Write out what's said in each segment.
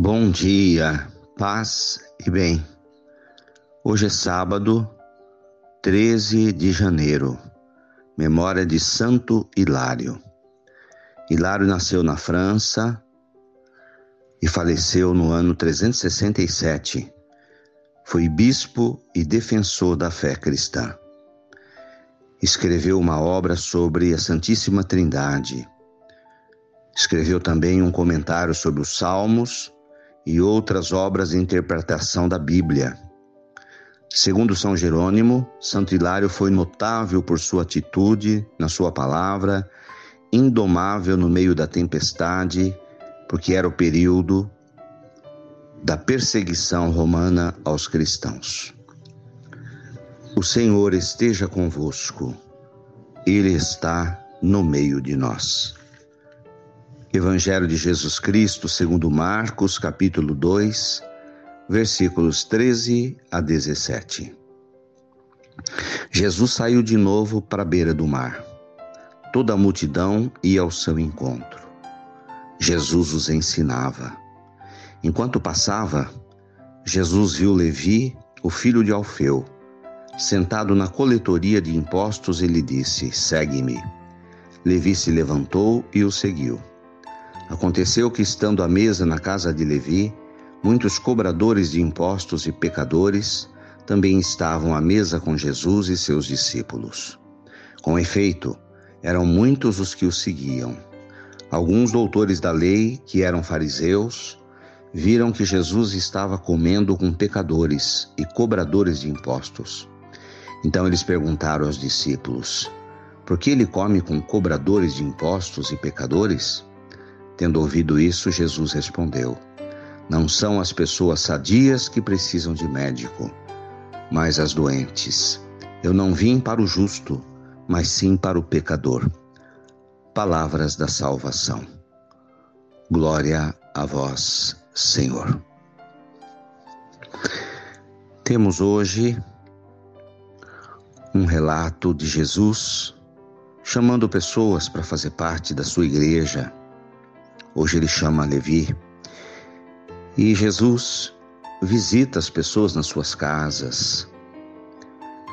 Bom dia, paz e bem. Hoje é sábado, 13 de janeiro, memória de Santo Hilário. Hilário nasceu na França e faleceu no ano 367. Foi bispo e defensor da fé cristã. Escreveu uma obra sobre a Santíssima Trindade. Escreveu também um comentário sobre os Salmos e outras obras de interpretação da Bíblia. Segundo São Jerônimo, Santo Hilário foi notável por sua atitude, na sua palavra, indomável no meio da tempestade, porque era o período da perseguição romana aos cristãos. O Senhor esteja convosco, Ele está no meio de nós. Evangelho de Jesus Cristo, segundo Marcos, capítulo 2, versículos 13 a 17. Jesus saiu de novo para a beira do mar. Toda a multidão ia ao seu encontro. Jesus os ensinava. Enquanto passava, Jesus viu Levi, o filho de Alfeu, sentado na coletoria de impostos e lhe disse: Segue-me. Levi se levantou e o seguiu. Aconteceu que, estando à mesa na casa de Levi, muitos cobradores de impostos e pecadores também estavam à mesa com Jesus e seus discípulos. Com efeito, eram muitos os que o seguiam. Alguns doutores da lei, que eram fariseus, viram que Jesus estava comendo com pecadores e cobradores de impostos. Então eles perguntaram aos discípulos: Por que ele come com cobradores de impostos e pecadores? Tendo ouvido isso, Jesus respondeu: Não são as pessoas sadias que precisam de médico, mas as doentes. Eu não vim para o justo, mas sim para o pecador. Palavras da salvação. Glória a vós, Senhor. Temos hoje um relato de Jesus chamando pessoas para fazer parte da sua igreja Hoje ele chama Levi. E Jesus visita as pessoas nas suas casas.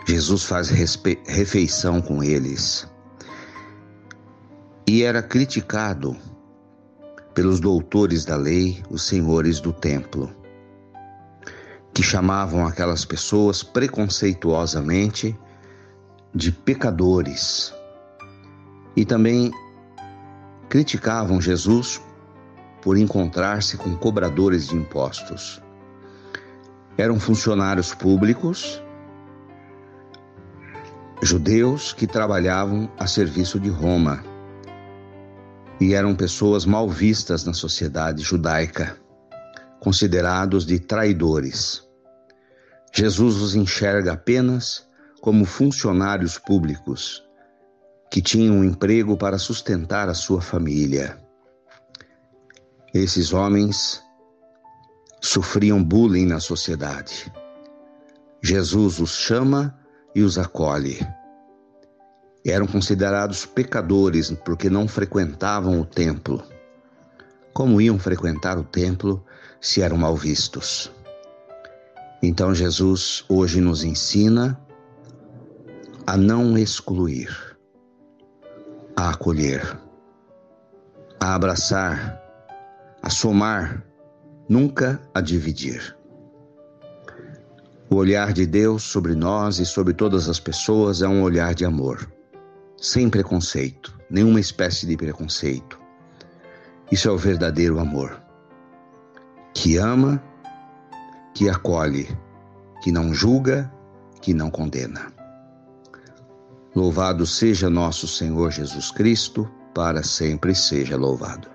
Jesus faz refeição com eles. E era criticado pelos doutores da lei, os senhores do templo, que chamavam aquelas pessoas preconceituosamente de pecadores. E também criticavam Jesus por encontrar-se com cobradores de impostos. Eram funcionários públicos, judeus que trabalhavam a serviço de Roma e eram pessoas mal vistas na sociedade judaica, considerados de traidores. Jesus os enxerga apenas como funcionários públicos que tinham um emprego para sustentar a sua família. Esses homens sofriam bullying na sociedade. Jesus os chama e os acolhe. Eram considerados pecadores porque não frequentavam o templo. Como iam frequentar o templo se eram mal vistos? Então Jesus hoje nos ensina a não excluir, a acolher, a abraçar a somar, nunca a dividir. O olhar de Deus sobre nós e sobre todas as pessoas é um olhar de amor, sem preconceito, nenhuma espécie de preconceito. Isso é o verdadeiro amor, que ama, que acolhe, que não julga, que não condena. Louvado seja nosso Senhor Jesus Cristo, para sempre seja louvado.